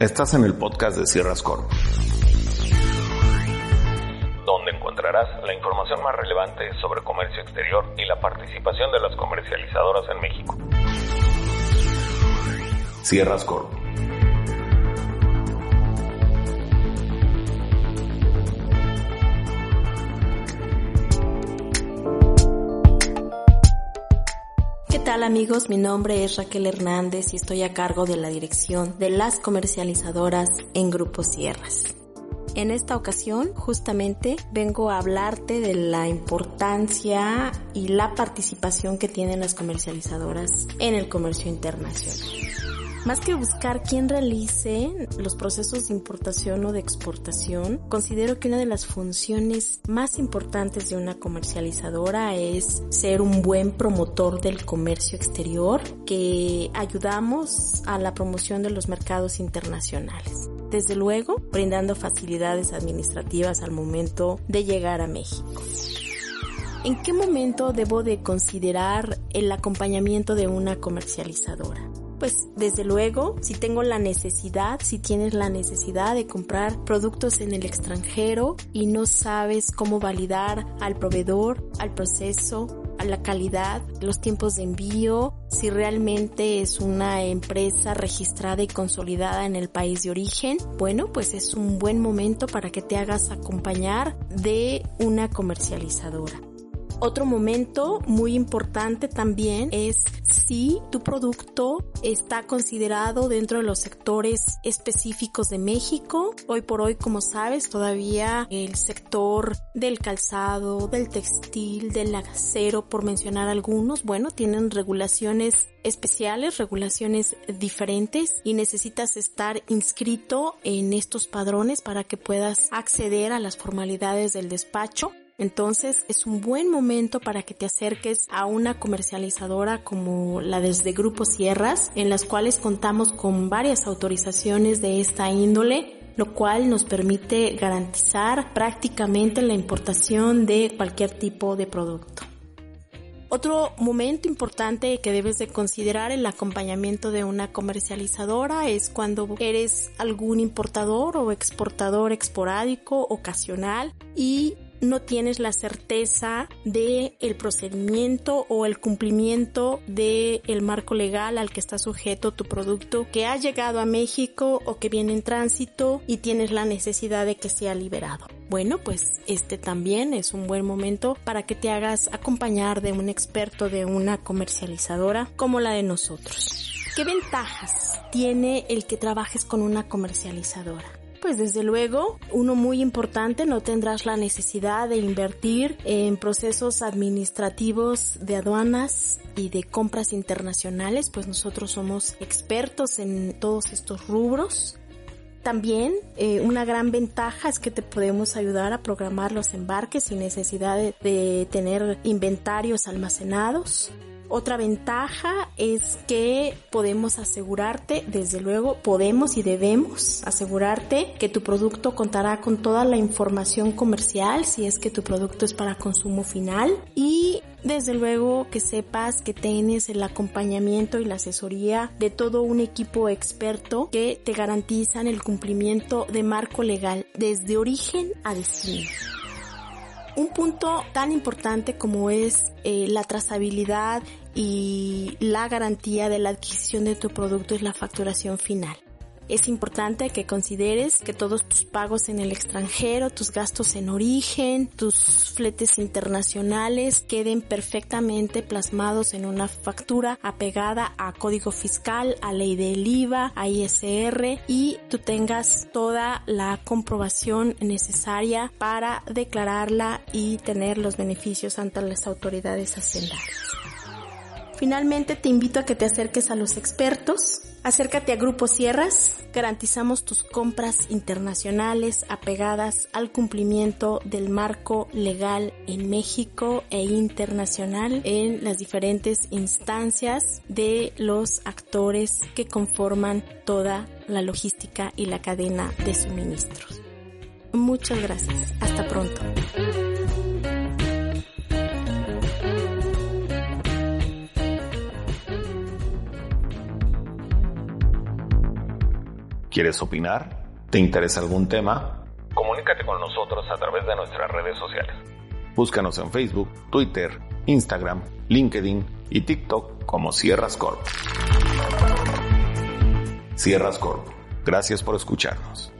Estás en el podcast de Sierras Corp, donde encontrarás la información más relevante sobre comercio exterior y la participación de las comercializadoras en México. Sierras Corp. tal amigos? Mi nombre es Raquel Hernández y estoy a cargo de la dirección de las comercializadoras en Grupo Sierras. En esta ocasión justamente vengo a hablarte de la importancia y la participación que tienen las comercializadoras en el comercio internacional. Más que buscar quién realice los procesos de importación o de exportación, considero que una de las funciones más importantes de una comercializadora es ser un buen promotor del comercio exterior que ayudamos a la promoción de los mercados internacionales. Desde luego, brindando facilidades administrativas al momento de llegar a México. ¿En qué momento debo de considerar el acompañamiento de una comercializadora? Pues desde luego, si tengo la necesidad, si tienes la necesidad de comprar productos en el extranjero y no sabes cómo validar al proveedor, al proceso, a la calidad, los tiempos de envío, si realmente es una empresa registrada y consolidada en el país de origen, bueno, pues es un buen momento para que te hagas acompañar de una comercializadora. Otro momento muy importante también es si tu producto está considerado dentro de los sectores específicos de México. Hoy por hoy, como sabes, todavía el sector del calzado, del textil, del acero, por mencionar algunos, bueno, tienen regulaciones especiales, regulaciones diferentes y necesitas estar inscrito en estos padrones para que puedas acceder a las formalidades del despacho. Entonces es un buen momento para que te acerques a una comercializadora como la desde Grupo Sierras, en las cuales contamos con varias autorizaciones de esta índole lo cual nos permite garantizar prácticamente la importación de cualquier tipo de producto. Otro momento importante que debes de considerar el acompañamiento de una comercializadora es cuando eres algún importador o exportador esporádico, ocasional y no tienes la certeza de el procedimiento o el cumplimiento de el marco legal al que está sujeto tu producto que ha llegado a México o que viene en tránsito y tienes la necesidad de que sea liberado. Bueno, pues este también es un buen momento para que te hagas acompañar de un experto de una comercializadora como la de nosotros. ¿Qué ventajas tiene el que trabajes con una comercializadora? Pues desde luego, uno muy importante, no tendrás la necesidad de invertir en procesos administrativos de aduanas y de compras internacionales, pues nosotros somos expertos en todos estos rubros. También eh, una gran ventaja es que te podemos ayudar a programar los embarques sin necesidad de, de tener inventarios almacenados. Otra ventaja es que podemos asegurarte, desde luego, podemos y debemos asegurarte que tu producto contará con toda la información comercial si es que tu producto es para consumo final y desde luego que sepas que tienes el acompañamiento y la asesoría de todo un equipo experto que te garantizan el cumplimiento de marco legal desde origen a destino. Un punto tan importante como es eh, la trazabilidad y la garantía de la adquisición de tu producto es la facturación final es importante que consideres que todos tus pagos en el extranjero, tus gastos en origen, tus fletes internacionales queden perfectamente plasmados en una factura apegada a código fiscal, a ley del IVA, a ISR y tú tengas toda la comprobación necesaria para declararla y tener los beneficios ante las autoridades hacendarias. Finalmente te invito a que te acerques a los expertos Acércate a Grupo Sierras, garantizamos tus compras internacionales apegadas al cumplimiento del marco legal en México e internacional en las diferentes instancias de los actores que conforman toda la logística y la cadena de suministros. Muchas gracias. Hasta pronto. ¿Quieres opinar? ¿Te interesa algún tema? Comunícate con nosotros a través de nuestras redes sociales. Búscanos en Facebook, Twitter, Instagram, LinkedIn y TikTok como Sierras Corp. Sierras Corp. Gracias por escucharnos.